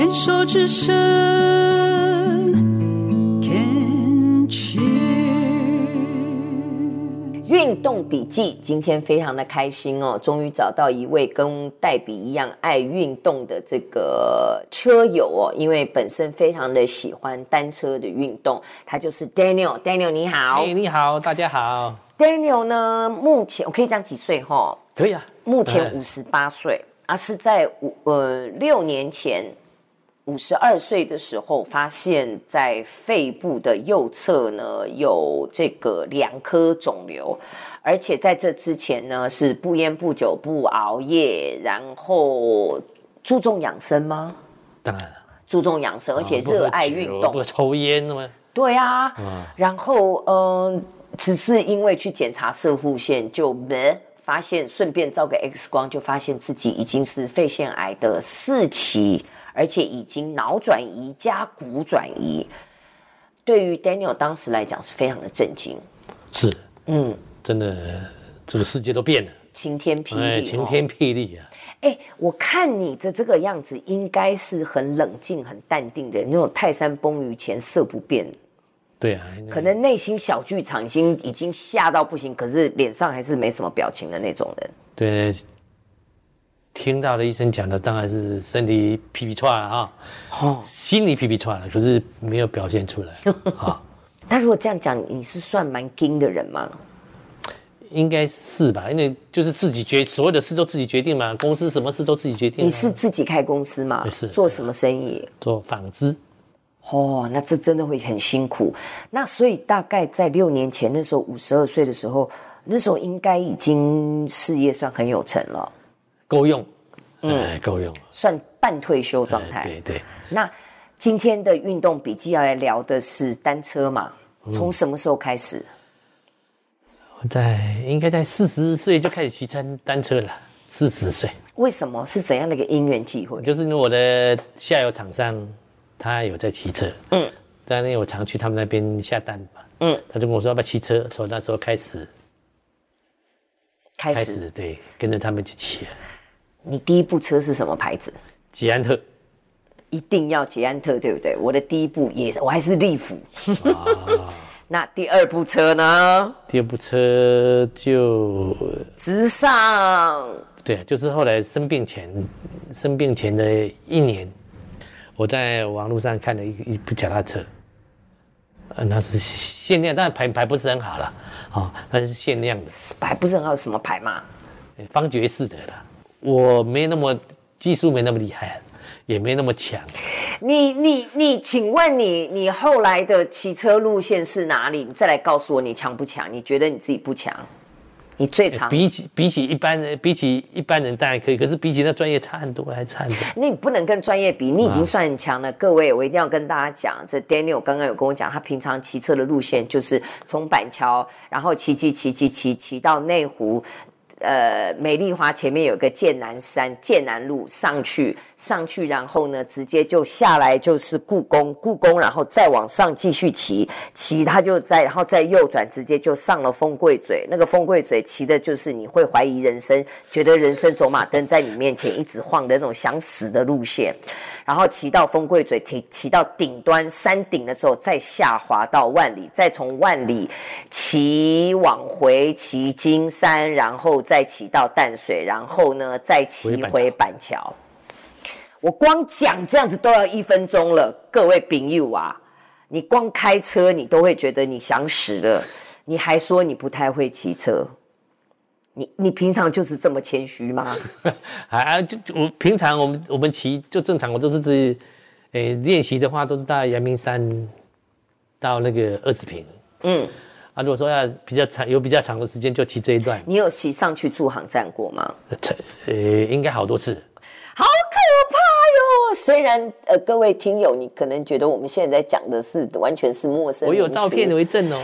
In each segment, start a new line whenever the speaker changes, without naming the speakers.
牵手之声，Can Cheers。
运动笔记，今天非常的开心哦，终于找到一位跟黛比一样爱运动的这个车友哦，因为本身非常的喜欢单车的运动，他就是 Daniel。Daniel 你好，
哎，你好，大家好。
Daniel 呢，目前我可以讲几岁哈、哦？
可以啊，
目前五十八岁，而、是在五呃六年前五十二岁的时候，发现在肺部的右侧呢有这个两颗肿瘤，而且在这之前呢是不烟不酒不熬夜，然后注重养生吗？
当然了，
注重养生，而且热爱运动，
不抽烟吗？
对啊，嗯、然后嗯。呃只是因为去检查射护线，就没发现，顺便照个 X 光，就发现自己已经是肺腺癌的四期，而且已经脑转移加骨转移。对于 Daniel 当时来讲是非常的震惊，
是，嗯，真的，这个世界都变了，
晴天霹雳，哎，
晴天霹雳啊！
哎，我看你的这个样子，应该是很冷静、很淡定的那种泰山崩于前色不变。
对啊，
可能内心小剧场已经已经吓到不行，可是脸上还是没什么表情的那种人。
对，听到了医生讲的，当然是身体皮皮剉了啊，哦，心里皮皮剉了，可是没有表现出来啊。
那如果这样讲，你是算蛮硬的人吗？
应该是吧，因为就是自己决，所有的事都自己决定嘛，公司什么事都自己决定。
你是自己开公司吗？
是。
做什么生意？
做纺织。
哦，那这真的会很辛苦。那所以大概在六年前那时候，五十二岁的时候，那时候应该已经事业算很有成了，
够用，嗯，够用，
算半退休状态。
对对。
那今天的运动笔记要来聊的是单车嘛？从什么时候开始？
我在应该在四十岁就开始骑单单车了。四十岁。
为什么？是怎样的一个因缘际会？
就是我的下游厂商。他有在骑车，嗯，但因为我常去他们那边下单嘛，嗯，他就跟我说要不要骑车，从那时候开始，
开始，
对，跟着他们一起骑。
你第一部车是什么牌子？
捷安特，
一定要捷安特，对不对？我的第一部也是，我还是利福。啊、那第二部车呢？
第二部车就
直上，
对，就是后来生病前，生病前的一年。我在网络上看了一一部脚踏车，呃，那是限量，但牌牌不是很好了，啊、哦，那是限量的，
牌不是很好，什么牌嘛？
方爵士的啦，我没那么技术，没那么厉害，也没那么强。
你你你，请问你你后来的骑车路线是哪里？你再来告诉我，你强不强？你觉得你自己不强？你最长
比起比起一般人，比起一般人当然可以，可是比起那专业差很多，还差很多。
那你不能跟专业比，你已经算很强了。啊、各位，我一定要跟大家讲，这 Daniel 刚刚有跟我讲，他平常骑车的路线就是从板桥，然后骑骑骑骑骑骑到内湖。呃，美丽华前面有个剑南山、剑南路上去，上去，然后呢，直接就下来就是故宫，故宫，然后再往上继续骑，骑他就在，然后再右转，直接就上了风柜嘴。那个风柜嘴骑的就是你会怀疑人生，觉得人生走马灯在你面前一直晃的那种想死的路线。然后骑到风柜嘴，骑骑到顶端山顶的时候，再下滑到万里，再从万里骑往回骑金山，然后再骑到淡水，然后呢再骑回板桥。我光讲这样子都要一分钟了，各位朋友啊，你光开车你都会觉得你想死了，你还说你不太会骑车。你你平常就是这么谦虚吗？
啊，就我平常我们我们骑就正常，我都是自己，诶练习的话都是到阳明山到那个二子坪。嗯，啊，如果说要比较长有比较长的时间，就骑这一段。
你有骑上去驻航站过吗？
呃，应该好多次。
好可怕哟！虽然呃，各位听友，你可能觉得我们现在在讲的是完全是陌生，
我有照片为证哦。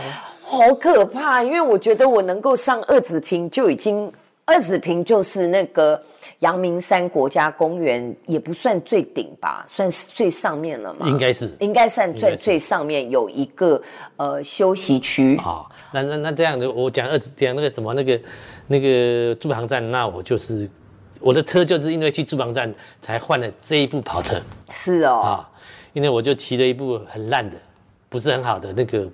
好可怕，因为我觉得我能够上二子坪就已经，二子坪就是那个阳明山国家公园，也不算最顶吧，算是最上面了嘛。
应该是，
应该算最最上面有一个呃休息区。
好，那那那这样的，我讲二子讲那个什么那个那个驻航站，那我就是我的车就是因为去驻防站才换了这一部跑车
是哦，
啊，因为我就骑了一部很烂的，不是很好的那个，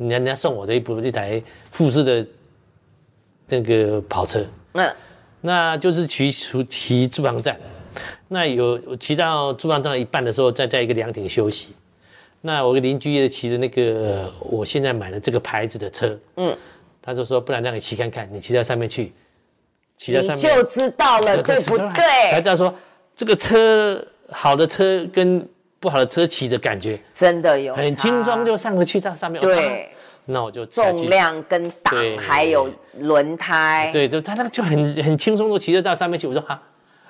人家人家送我的一部一台富士的那个跑车，
嗯，
那就是骑出骑驻防站，那有骑到驻防站一半的时候，再在一个凉亭休息。那我个邻居也骑着那个我现在买的这个牌子的车，嗯，他就说，不然让你骑看看，你骑到上面去，骑到上面。
就知道了，对不对？
才知道说这个车好的车跟不好的车骑的感觉
真的有
很轻松就上得去到上面。
对，
那我就
重量跟档还有轮胎，
对，就他那个就很很轻松就骑得到上面去。我说哈，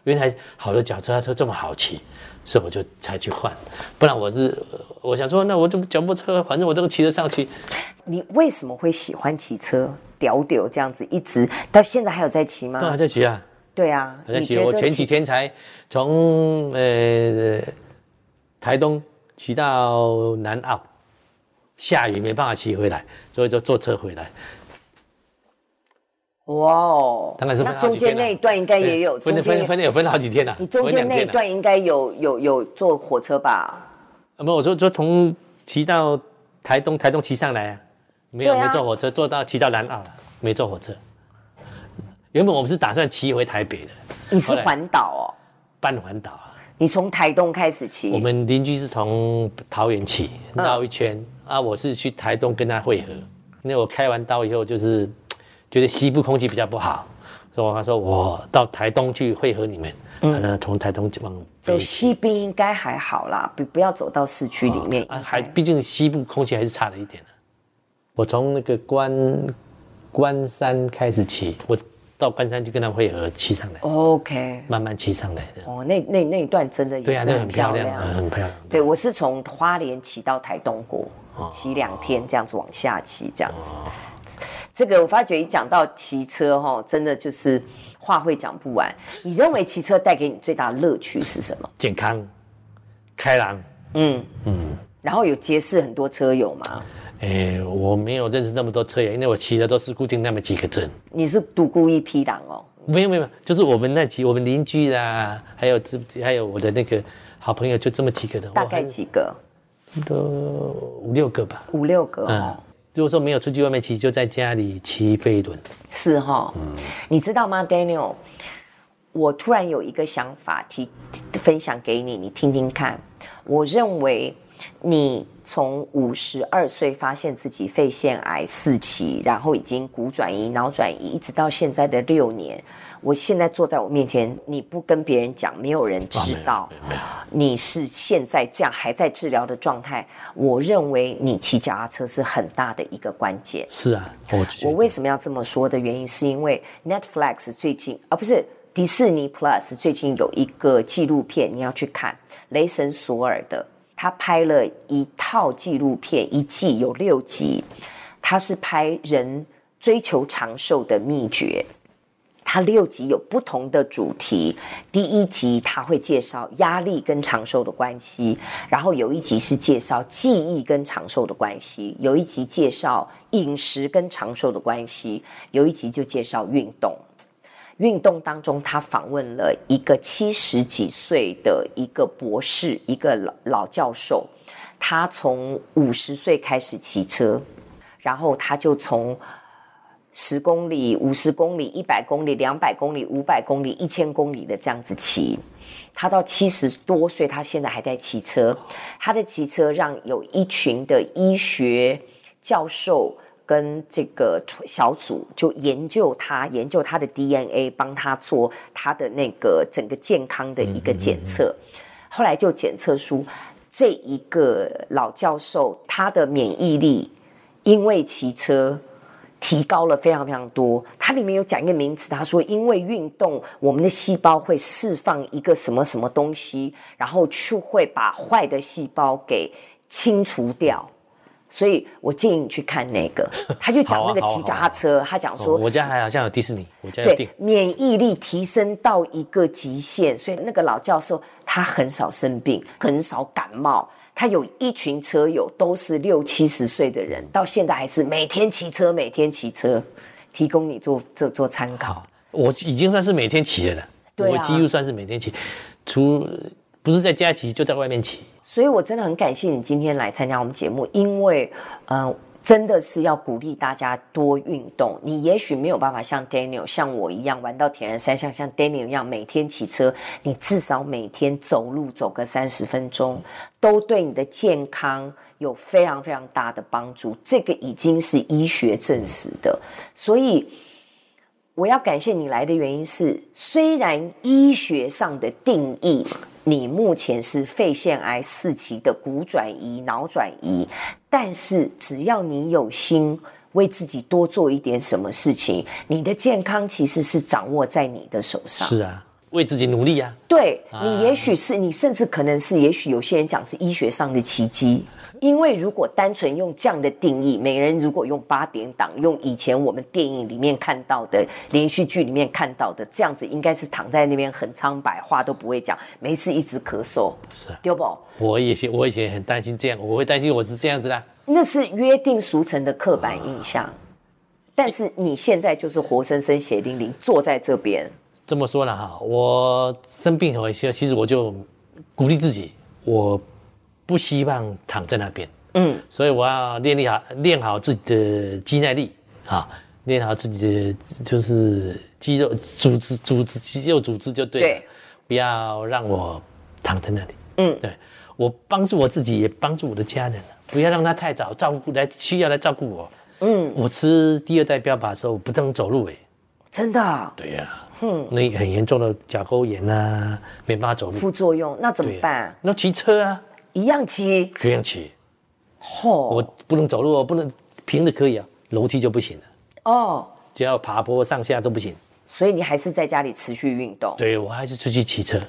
原来好的脚踏车这么好骑。所以我就才去换，不然我是我想说，那我这脚踏车，反正我都骑得上去。
你为什么会喜欢骑车？屌屌这样子，一直到现在还有在骑吗？
都还在骑啊。
对啊，
还在骑。我前几天才从呃台东骑到南澳，下雨没办法骑回来，所以就坐车回来。
哇哦，
当然是
那中间那一段应该也有
分分分有分了好几天了。
你中间那一段应该有有有坐火车吧？
啊，没有，我说说从骑到台东，台东骑上来啊，没有没坐火车，坐到骑到南澳了，没坐火车。原本我们是打算骑回台北的。
你是环岛哦？
半环岛啊。
你从台东开始骑？
我们邻居是从桃园骑绕一圈啊，我是去台东跟他会合。那我开完刀以后就是。觉得西部空气比较不好，所以他说我到台东去会合你们，嗯，从台东往
走西边应该还好啦，不不要走到市区里面，
啊，还毕竟西部空气还是差了一点的。我从那个关关山开始骑，我到关山去跟他会合骑上来
，OK，
慢慢骑上来的。
哦，那那那一段真的也是很漂亮，
很漂亮。
对，我是从花莲骑到台东过，骑两天这样子往下骑，这样子。这个我发觉一讲到骑车哈，真的就是话会讲不完。你认为骑车带给你最大的乐趣是什么？
健康、开朗。嗯嗯。
然后有结识很多车友吗？
诶，我没有认识那么多车友，因为我骑的都是固定那么几个镇。
你是独孤一匹狼哦？
没有没有，就是我们那几我们邻居啦，还有这还有我的那个好朋友，就这么几个人。
大概几个？
都五六个吧。
五六个哦。嗯
如果说没有出去外面骑，就在家里骑飞轮。
是哈、哦，嗯，你知道吗，Daniel？我突然有一个想法提，提分享给你，你听听看。我认为你从五十二岁发现自己肺腺癌四期，然后已经骨转移、脑转移，一直到现在的六年。我现在坐在我面前，你不跟别人讲，没有人知道你是现在这样还在治疗的状态。我认为你骑脚踏车是很大的一个关键。
是啊，我
我为什么要这么说的原因，是因为 Netflix 最近啊，不是迪士尼 Plus 最近有一个纪录片，你要去看雷神索尔的，他拍了一套纪录片，一季有六集，他是拍人追求长寿的秘诀。他六集有不同的主题，第一集他会介绍压力跟长寿的关系，然后有一集是介绍记忆跟长寿的关系，有一集介绍饮食跟长寿的关系，有一集就介绍运动。运动当中，他访问了一个七十几岁的一个博士，一个老老教授，他从五十岁开始骑车，然后他就从。十公里、五十公里、一百公里、两百公里、五百公里、一千公里的这样子骑，他到七十多岁，他现在还在骑车。他的骑车让有一群的医学教授跟这个小组就研究他，研究他的 DNA，帮他做他的那个整个健康的一个检测。后来就检测出这一个老教授他的免疫力因为骑车。提高了非常非常多。它里面有讲一个名词，他说因为运动，我们的细胞会释放一个什么什么东西，然后去会把坏的细胞给清除掉。所以我建议你去看那个，他就讲那个骑脚踏车，他讲说，
我家还好像有迪士尼，我家有
对免疫力提升到一个极限，所以那个老教授他很少生病，很少感冒。他有一群车友，都是六七十岁的人，到现在还是每天骑车，每天骑车，提供你做做做参考。
我已经算是每天骑的了。我几乎算是每天骑，除不是在家骑就在外面骑。
所以我真的很感谢你今天来参加我们节目，因为嗯。真的是要鼓励大家多运动。你也许没有办法像 Daniel 像我一样玩到铁人三项，像 Daniel 一样每天骑车，你至少每天走路走个三十分钟，都对你的健康有非常非常大的帮助。这个已经是医学证实的。所以我要感谢你来的原因是，虽然医学上的定义。你目前是肺腺癌四期的骨转移、脑转移，但是只要你有心为自己多做一点什么事情，你的健康其实是掌握在你的手上。
是啊，为自己努力啊。
对，你也许是你，甚至可能是，也许有些人讲是医学上的奇迹。因为如果单纯用这样的定义，每人如果用八点档，用以前我们电影里面看到的、连续剧里面看到的这样子，应该是躺在那边很苍白，话都不会讲，没事一直咳嗽，
是
对不？
我以前我以前很担心这样，我会担心我是这样子的。
那是约定俗成的刻板印象，但是你现在就是活生生血淋淋坐在这边。
这么说了哈，我生病后，其实我就鼓励自己，我。不希望躺在那边，嗯，所以我要练力好，练好自己的肌耐力啊，练好自己的就是肌肉组织，组织肌肉组织就对了，对，不要让我躺在那里，嗯，对，我帮助我自己，也帮助我的家人，不要让他太早照顾来需要来照顾我，嗯，我吃第二代标靶的时候不能走路哎，
真的啊？
对呀，嗯，那很严重的甲沟炎啊，没办法走路，
副作用那怎么办？
那骑车啊。
一样骑，
一样骑，
嚯！
我不能走路，我不能平的可以啊，楼梯就不行了。哦，只要爬坡上下都不行。
所以你还是在家里持续运动。
对，我还是出去骑车。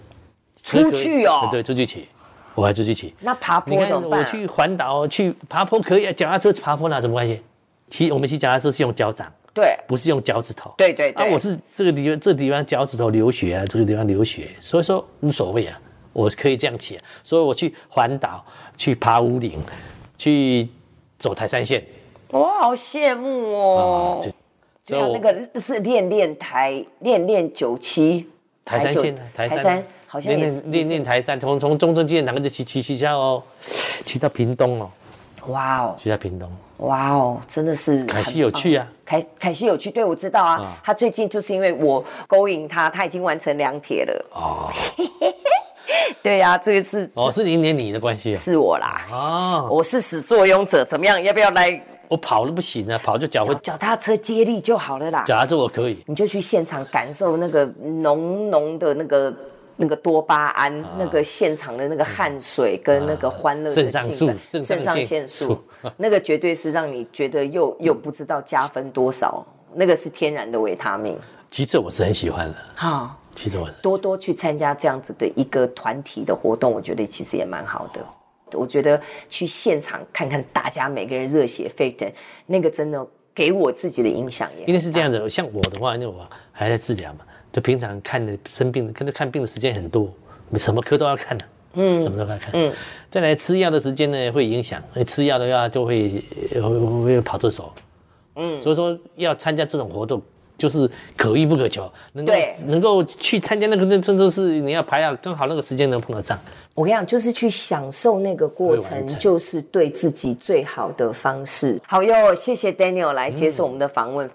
出去哦？
对，出去骑，我还出去骑。
那爬坡怎么办？
我去环岛去爬坡可以啊，脚踏车爬坡那什么关系？骑我们骑脚踏车是用脚掌，
对，
不是用脚趾头。
对对对。
啊，我是这个地方，这个地方脚趾头流血啊，这个地方流血，所以说无所谓啊。我可以这样骑，所以我去环岛，去爬五岭，去走台山线。
我好羡慕哦！啊、就就那个是练练台，练练九七
台山线，台三，台三
好像
练练台山，从从中正纪念堂就骑骑骑下哦，骑到屏东哦。
哇哦！
骑到屏东。
哇哦，真的是
凯西有趣啊！
凯凯西有趣，对我知道啊，啊。他最近就是因为我勾引他，他已经完成两铁了。哦。对呀、啊，这个是
哦，是你连你的关系啊，
是我啦，哦，我是始作俑者，怎么样？要不要来？
我跑了不行啊，跑就脚会
脚踏车接力就好了啦。
脚踏车我可以，
你就去现场感受那个浓浓的那个那个多巴胺、啊，那个现场的那个汗水跟那个欢乐的气氛，肾上腺素，肾上腺素，那个绝对是让你觉得又又不知道加分多少，那个是天然的维他命。
其实我是很喜欢的，好。其实我
多多去参加这样子的一个团体的活动，我觉得其实也蛮好的。我觉得去现场看看大家每个人热血沸腾，那个真的给我自己的影响也。
因为是这样子，像我的话，因为我还在治疗嘛，就平常看的生病，跟着看病的时间很多，什么科都要看的，嗯，什么都要看，嗯。再来吃药的时间呢，会影响，吃药的话就会会会跑这手，嗯。所以说要参加这种活动。就是可遇不可求，能够能够去参加那个，那真的是你要排啊，刚好那个时间能碰得上。
我跟你讲，就是去享受那个过程，就是对自己最好的方式。好哟，谢谢 Daniel 来接受我们的访问。嗯